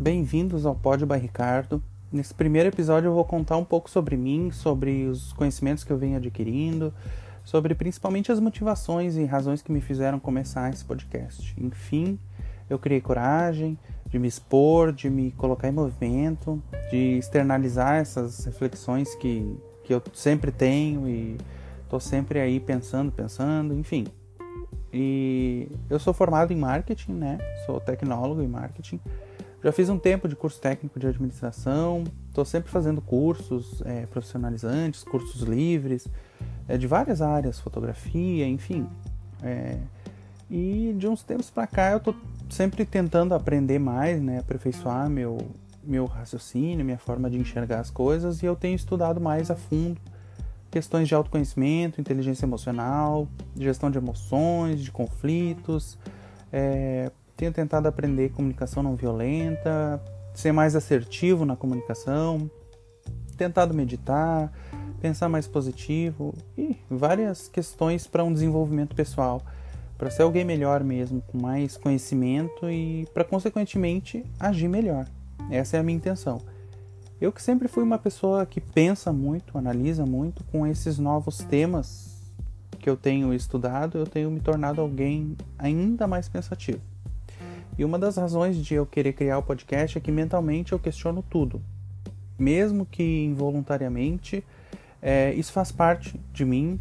bem-vindos ao Pod by Ricardo. Nesse primeiro episódio eu vou contar um pouco sobre mim, sobre os conhecimentos que eu venho adquirindo, sobre principalmente as motivações e razões que me fizeram começar esse podcast. Enfim, eu criei coragem de me expor, de me colocar em movimento, de externalizar essas reflexões que, que eu sempre tenho e estou sempre aí pensando, pensando, enfim. E eu sou formado em marketing, né? Sou tecnólogo em marketing. Já fiz um tempo de curso técnico de administração, estou sempre fazendo cursos é, profissionalizantes, cursos livres, é, de várias áreas, fotografia, enfim. É, e de uns tempos para cá eu estou sempre tentando aprender mais, né, aperfeiçoar meu, meu raciocínio, minha forma de enxergar as coisas, e eu tenho estudado mais a fundo questões de autoconhecimento, inteligência emocional, gestão de emoções, de conflitos, é, tenho tentado aprender comunicação não violenta, ser mais assertivo na comunicação, tentado meditar, pensar mais positivo e várias questões para um desenvolvimento pessoal, para ser alguém melhor mesmo, com mais conhecimento e para consequentemente agir melhor. Essa é a minha intenção. Eu que sempre fui uma pessoa que pensa muito, analisa muito com esses novos temas que eu tenho estudado, eu tenho me tornado alguém ainda mais pensativo. E uma das razões de eu querer criar o podcast é que mentalmente eu questiono tudo. Mesmo que involuntariamente, é, isso faz parte de mim,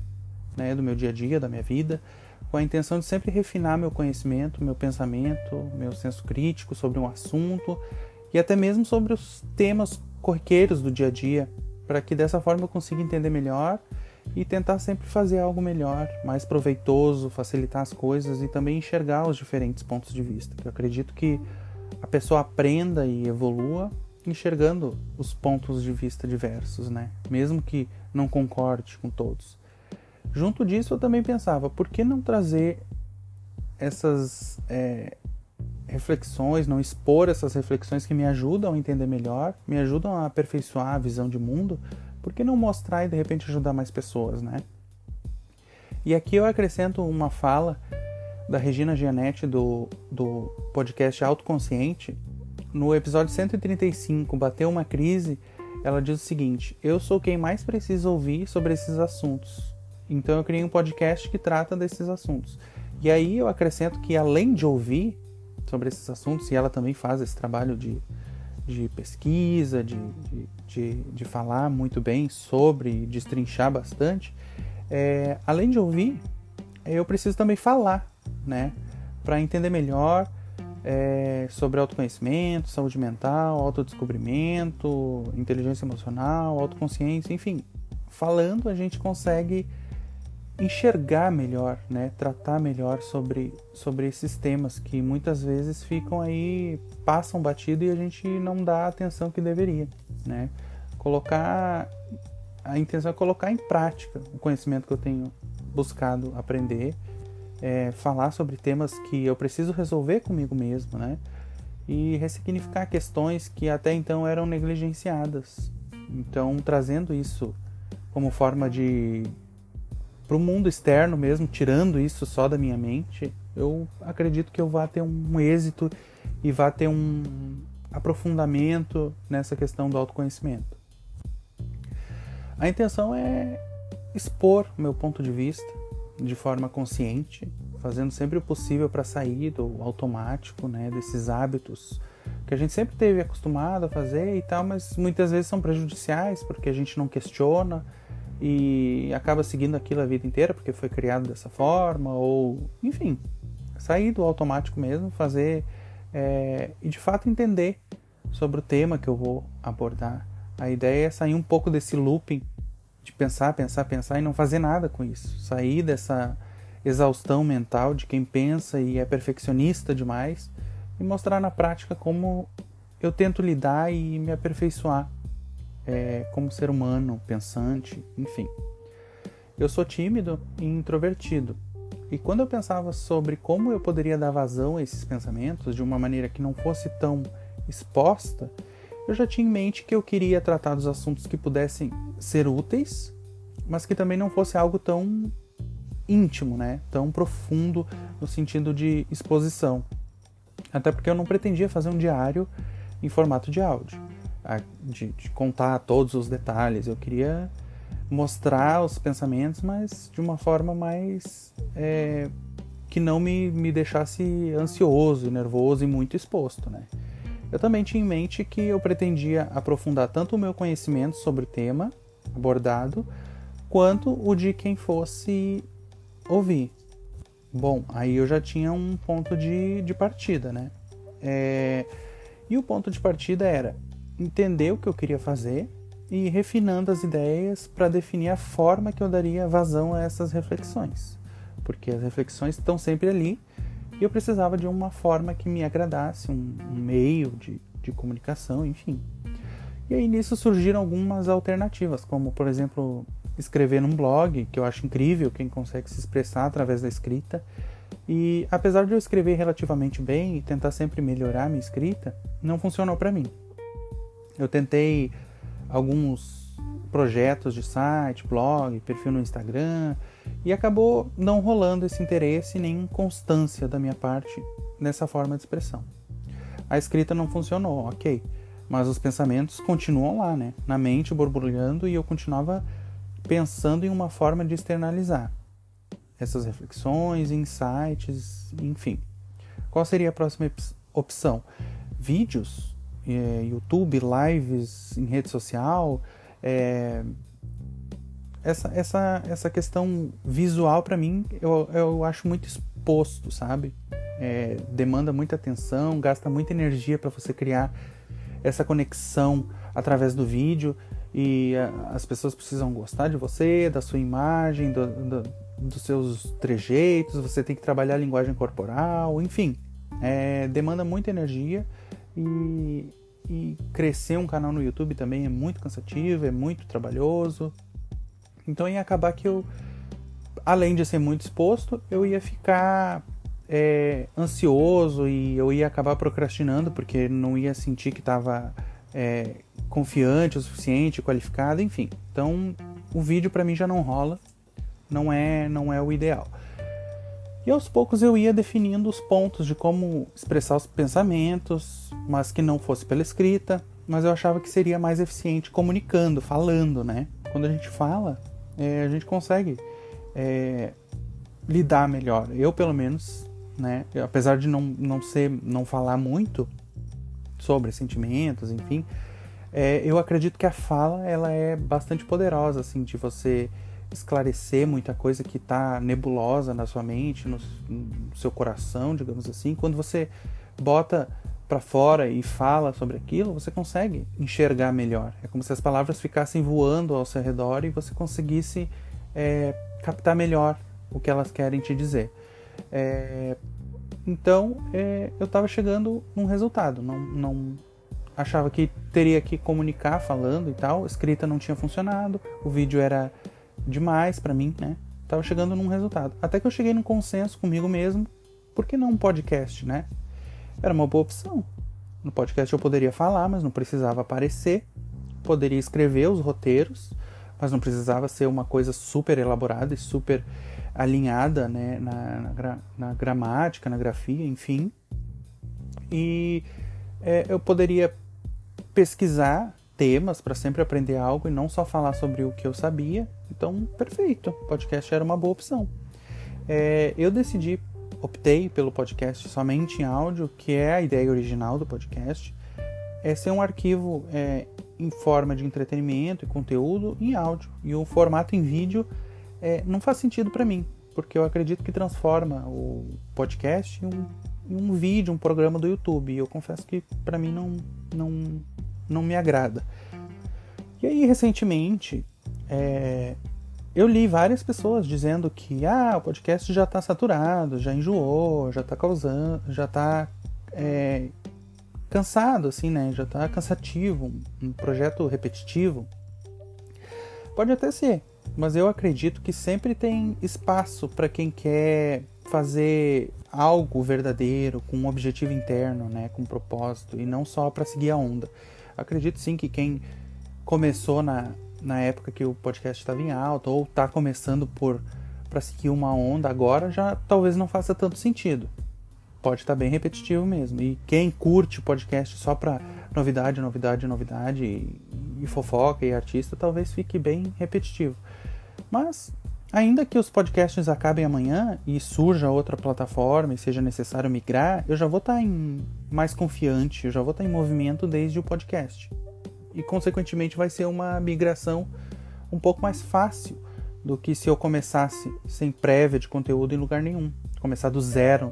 né, do meu dia a dia, da minha vida, com a intenção de sempre refinar meu conhecimento, meu pensamento, meu senso crítico sobre um assunto e até mesmo sobre os temas corriqueiros do dia a dia, para que dessa forma eu consiga entender melhor e tentar sempre fazer algo melhor, mais proveitoso, facilitar as coisas e também enxergar os diferentes pontos de vista. Eu acredito que a pessoa aprenda e evolua enxergando os pontos de vista diversos, né? Mesmo que não concorde com todos. Junto disso, eu também pensava, por que não trazer essas é, reflexões, não expor essas reflexões que me ajudam a entender melhor, me ajudam a aperfeiçoar a visão de mundo, por que não mostrar e de repente ajudar mais pessoas, né? E aqui eu acrescento uma fala da Regina Gianetti do, do podcast Autoconsciente. No episódio 135, Bateu uma Crise, ela diz o seguinte: Eu sou quem mais precisa ouvir sobre esses assuntos. Então eu criei um podcast que trata desses assuntos. E aí eu acrescento que além de ouvir sobre esses assuntos, e ela também faz esse trabalho de de pesquisa, de, de, de, de falar muito bem sobre, destrinchar bastante, é, além de ouvir, eu preciso também falar, né? Para entender melhor é, sobre autoconhecimento, saúde mental, autodescobrimento, inteligência emocional, autoconsciência, enfim. Falando, a gente consegue enxergar melhor, né, tratar melhor sobre, sobre esses temas que muitas vezes ficam aí, passam batido e a gente não dá a atenção que deveria, né? Colocar a intenção é colocar em prática o conhecimento que eu tenho buscado aprender, é, falar sobre temas que eu preciso resolver comigo mesmo, né? E ressignificar questões que até então eram negligenciadas. Então, trazendo isso como forma de para o mundo externo mesmo, tirando isso só da minha mente, eu acredito que eu vá ter um êxito e vá ter um aprofundamento nessa questão do autoconhecimento. A intenção é expor o meu ponto de vista de forma consciente, fazendo sempre o possível para sair do automático, né, desses hábitos que a gente sempre teve acostumado a fazer e tal, mas muitas vezes são prejudiciais porque a gente não questiona, e acaba seguindo aquilo a vida inteira porque foi criado dessa forma, ou enfim, sair do automático mesmo, fazer é, e de fato entender sobre o tema que eu vou abordar. A ideia é sair um pouco desse looping de pensar, pensar, pensar e não fazer nada com isso. Sair dessa exaustão mental de quem pensa e é perfeccionista demais e mostrar na prática como eu tento lidar e me aperfeiçoar é, como ser humano, pensante, enfim. Eu sou tímido e introvertido. E quando eu pensava sobre como eu poderia dar vazão a esses pensamentos de uma maneira que não fosse tão exposta, eu já tinha em mente que eu queria tratar dos assuntos que pudessem ser úteis, mas que também não fosse algo tão íntimo, né? Tão profundo no sentido de exposição. Até porque eu não pretendia fazer um diário em formato de áudio, de, de contar todos os detalhes. Eu queria mostrar os pensamentos, mas de uma forma mais é, que não me, me deixasse ansioso, nervoso e muito exposto, né? Eu também tinha em mente que eu pretendia aprofundar tanto o meu conhecimento sobre o tema abordado, quanto o de quem fosse ouvir. Bom, aí eu já tinha um ponto de, de partida, né? É, e o ponto de partida era entender o que eu queria fazer e refinando as ideias para definir a forma que eu daria vazão a essas reflexões. Porque as reflexões estão sempre ali e eu precisava de uma forma que me agradasse, um, um meio de, de comunicação, enfim. E aí nisso surgiram algumas alternativas, como por exemplo escrever num blog, que eu acho incrível quem consegue se expressar através da escrita. E apesar de eu escrever relativamente bem e tentar sempre melhorar minha escrita, não funcionou para mim. Eu tentei alguns projetos de site, blog, perfil no Instagram e acabou não rolando esse interesse nem constância da minha parte nessa forma de expressão. A escrita não funcionou, ok, mas os pensamentos continuam lá, né? Na mente borbulhando e eu continuava pensando em uma forma de externalizar essas reflexões, insights, enfim. Qual seria a próxima opção? Vídeos, é, YouTube, lives em rede social, é, essa, essa, essa questão visual para mim eu, eu acho muito exposto, sabe? É, demanda muita atenção, gasta muita energia para você criar essa conexão através do vídeo e a, as pessoas precisam gostar de você, da sua imagem, do, do, dos seus trejeitos, você tem que trabalhar a linguagem corporal, enfim, é, demanda muita energia e, e crescer um canal no YouTube também é muito cansativo, é muito trabalhoso. Então ia acabar que eu, além de ser muito exposto, eu ia ficar é, ansioso e eu ia acabar procrastinando porque não ia sentir que estava é, confiante o suficiente, qualificado, enfim. Então o vídeo para mim já não rola, não é, não é o ideal. E aos poucos eu ia definindo os pontos de como expressar os pensamentos, mas que não fosse pela escrita, mas eu achava que seria mais eficiente comunicando, falando, né? Quando a gente fala, é, a gente consegue é, lidar melhor. Eu, pelo menos, né? Eu, apesar de não, não ser, não falar muito sobre sentimentos, enfim, é, eu acredito que a fala ela é bastante poderosa, assim, de você esclarecer muita coisa que está nebulosa na sua mente, no, no, seu coração, digamos assim. Quando você bota para fora e fala sobre aquilo, você consegue enxergar melhor. É como se as palavras ficassem voando ao seu redor e você conseguisse é, captar melhor o que elas querem te dizer. É, então, é, eu estava chegando num resultado. Não, não achava que teria que comunicar falando e tal. Escrita não tinha funcionado. O vídeo era demais para mim, né? Tava chegando num resultado. Até que eu cheguei num consenso comigo mesmo, por que não um podcast, né? Era uma boa opção. No podcast eu poderia falar, mas não precisava aparecer. Poderia escrever os roteiros, mas não precisava ser uma coisa super elaborada e super alinhada né, na, na, na gramática, na grafia, enfim. E é, eu poderia pesquisar temas para sempre aprender algo e não só falar sobre o que eu sabia. Então, perfeito, podcast era uma boa opção. É, eu decidi, optei pelo podcast somente em áudio, que é a ideia original do podcast. É ser um arquivo é, em forma de entretenimento e conteúdo em áudio. E o formato em vídeo é, não faz sentido para mim, porque eu acredito que transforma o podcast em um, em um vídeo, um programa do YouTube. E eu confesso que para mim não, não não me agrada. E aí, recentemente, é, eu li várias pessoas dizendo que ah, o podcast já está saturado, já enjoou, já está causando, já está é, cansado, assim, né? Já está cansativo, um projeto repetitivo. Pode até ser, mas eu acredito que sempre tem espaço para quem quer fazer algo verdadeiro, com um objetivo interno, né, com um propósito, e não só para seguir a onda. Acredito sim que quem começou na, na época que o podcast estava em alta ou está começando por para seguir uma onda agora já talvez não faça tanto sentido. pode estar tá bem repetitivo mesmo. E quem curte podcast só para novidade, novidade, novidade e, e fofoca e artista, talvez fique bem repetitivo. Mas ainda que os podcasts acabem amanhã e surja outra plataforma e seja necessário migrar, eu já vou estar tá em mais confiante, eu já vou estar em movimento desde o podcast. E consequentemente vai ser uma migração um pouco mais fácil do que se eu começasse sem prévia de conteúdo em lugar nenhum, começar do zero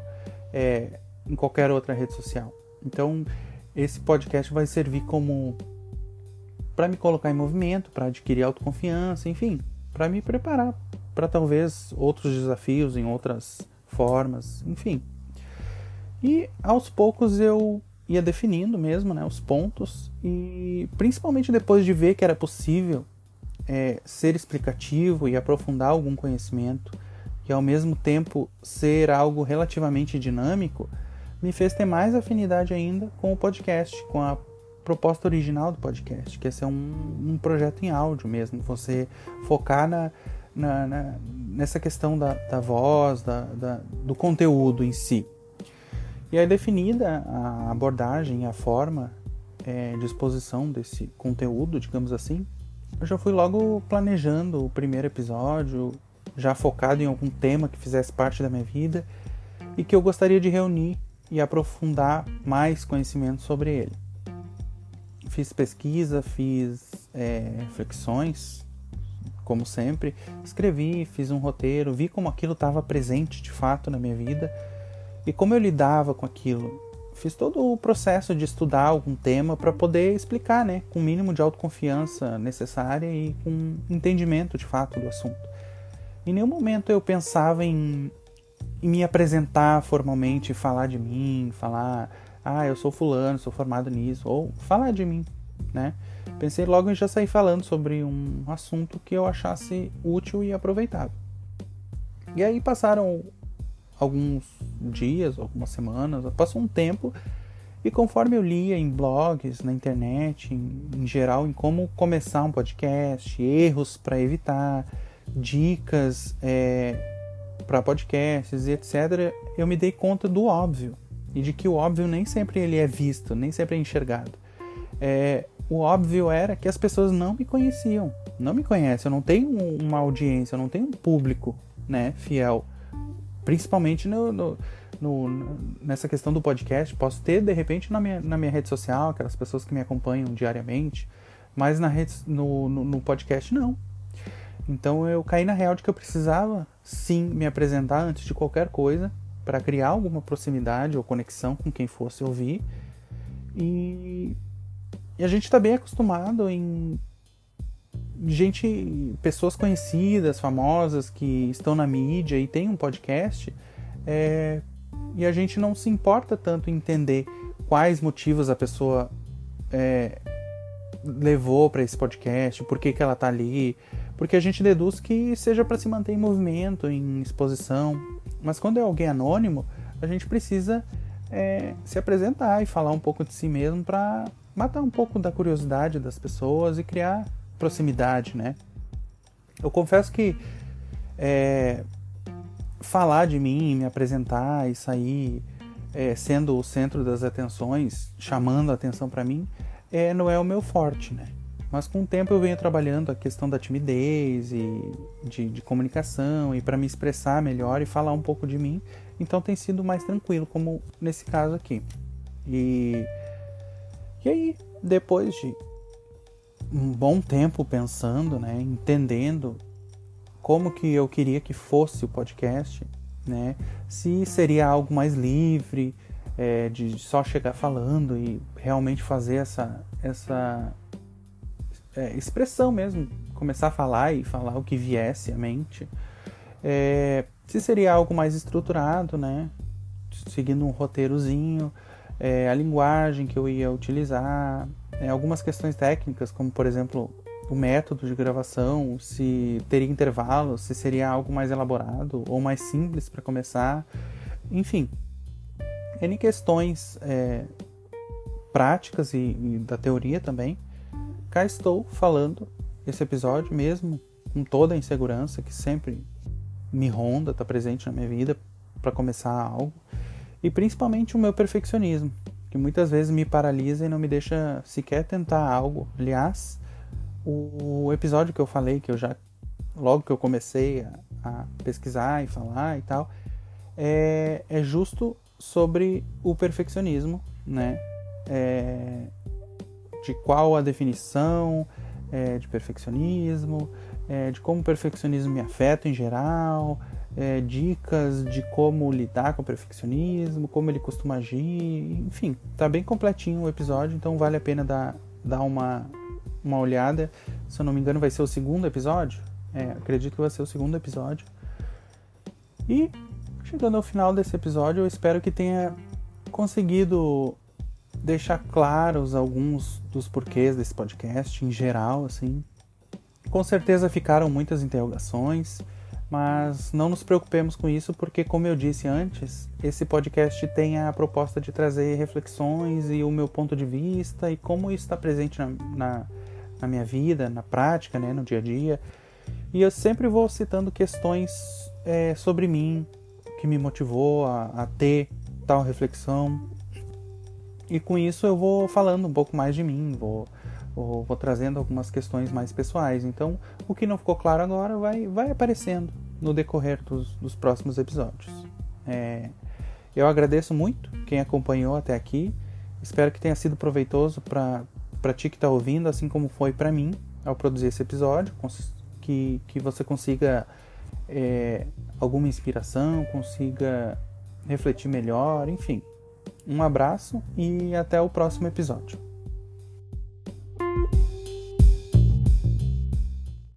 é, em qualquer outra rede social. Então, esse podcast vai servir como para me colocar em movimento, para adquirir autoconfiança, enfim, para me preparar para talvez outros desafios em outras formas, enfim. E aos poucos eu ia definindo mesmo, né, os pontos e principalmente depois de ver que era possível é, ser explicativo e aprofundar algum conhecimento e ao mesmo tempo ser algo relativamente dinâmico, me fez ter mais afinidade ainda com o podcast, com a proposta original do podcast, que é ser um, um projeto em áudio mesmo, você focar na, na, na nessa questão da, da voz, da, da, do conteúdo em si. E aí definida a abordagem, a forma é, de exposição desse conteúdo, digamos assim, eu já fui logo planejando o primeiro episódio, já focado em algum tema que fizesse parte da minha vida e que eu gostaria de reunir e aprofundar mais conhecimento sobre ele. Fiz pesquisa, fiz é, reflexões, como sempre, escrevi, fiz um roteiro, vi como aquilo estava presente de fato na minha vida e como eu lidava com aquilo fiz todo o processo de estudar algum tema para poder explicar, né, com o mínimo de autoconfiança necessária e com entendimento de fato do assunto. Em nenhum momento eu pensava em, em me apresentar formalmente, falar de mim, falar, ah, eu sou fulano, sou formado nisso, ou falar de mim, né? Pensei logo em já sair falando sobre um assunto que eu achasse útil e aproveitável. E aí passaram alguns dias, algumas semanas, passou um tempo e conforme eu lia em blogs, na internet, em, em geral, em como começar um podcast, erros para evitar, dicas é, para podcasts e etc., eu me dei conta do óbvio e de que o óbvio nem sempre ele é visto, nem sempre é enxergado. É, o óbvio era que as pessoas não me conheciam, não me conhecem, eu não tenho uma audiência, eu não tenho um público, né, fiel principalmente no, no, no, nessa questão do podcast. Posso ter, de repente, na minha, na minha rede social, aquelas pessoas que me acompanham diariamente, mas na rede, no, no, no podcast, não. Então eu caí na real de que eu precisava sim me apresentar antes de qualquer coisa para criar alguma proximidade ou conexão com quem fosse ouvir. E, e a gente está bem acostumado em gente, pessoas conhecidas, famosas que estão na mídia e tem um podcast, é, e a gente não se importa tanto em entender quais motivos a pessoa é, levou para esse podcast, por que, que ela está ali, porque a gente deduz que seja para se manter em movimento, em exposição. Mas quando é alguém anônimo, a gente precisa é, se apresentar e falar um pouco de si mesmo para matar um pouco da curiosidade das pessoas e criar proximidade, né? Eu confesso que é, falar de mim, me apresentar e sair é, sendo o centro das atenções, chamando a atenção para mim, é, não é o meu forte, né? Mas com o tempo eu venho trabalhando a questão da timidez e de, de comunicação e para me expressar melhor e falar um pouco de mim, então tem sido mais tranquilo, como nesse caso aqui. E, e aí, depois de um bom tempo pensando, né, entendendo como que eu queria que fosse o podcast, né, se seria algo mais livre, é, de só chegar falando e realmente fazer essa, essa é, expressão mesmo, começar a falar e falar o que viesse à mente. É, se seria algo mais estruturado, né, seguindo um roteirozinho, é, a linguagem que eu ia utilizar, é, algumas questões técnicas, como por exemplo o método de gravação, se teria intervalos, se seria algo mais elaborado ou mais simples para começar, enfim, N questões é, práticas e, e da teoria também. Cá estou falando esse episódio mesmo com toda a insegurança que sempre me ronda, está presente na minha vida para começar algo. e principalmente o meu perfeccionismo, que muitas vezes me paralisa e não me deixa sequer tentar algo. Aliás, o episódio que eu falei, que eu já logo que eu comecei a, a pesquisar e falar e tal, é, é justo sobre o perfeccionismo, né? É, de qual a definição é, de perfeccionismo, é, de como o perfeccionismo me afeta em geral, é, dicas de como lidar com o perfeccionismo, como ele costuma agir, enfim, tá bem completinho o episódio, então vale a pena dar, dar uma, uma olhada. Se eu não me engano, vai ser o segundo episódio. É, acredito que vai ser o segundo episódio. E chegando ao final desse episódio, eu espero que tenha conseguido deixar claros alguns dos porquês desse podcast em geral, assim. Com certeza ficaram muitas interrogações, mas não nos preocupemos com isso, porque, como eu disse antes, esse podcast tem a proposta de trazer reflexões e o meu ponto de vista e como isso está presente na, na, na minha vida, na prática, né, no dia a dia. E eu sempre vou citando questões é, sobre mim, que me motivou a, a ter tal reflexão. E com isso eu vou falando um pouco mais de mim, vou, vou, vou, trazendo algumas questões mais pessoais. Então, o que não ficou claro agora vai, vai aparecendo no decorrer dos, dos próximos episódios. É, eu agradeço muito quem acompanhou até aqui. Espero que tenha sido proveitoso para ti que está ouvindo, assim como foi para mim ao produzir esse episódio. Que, que você consiga é, alguma inspiração, consiga refletir melhor, enfim. Um abraço e até o próximo episódio.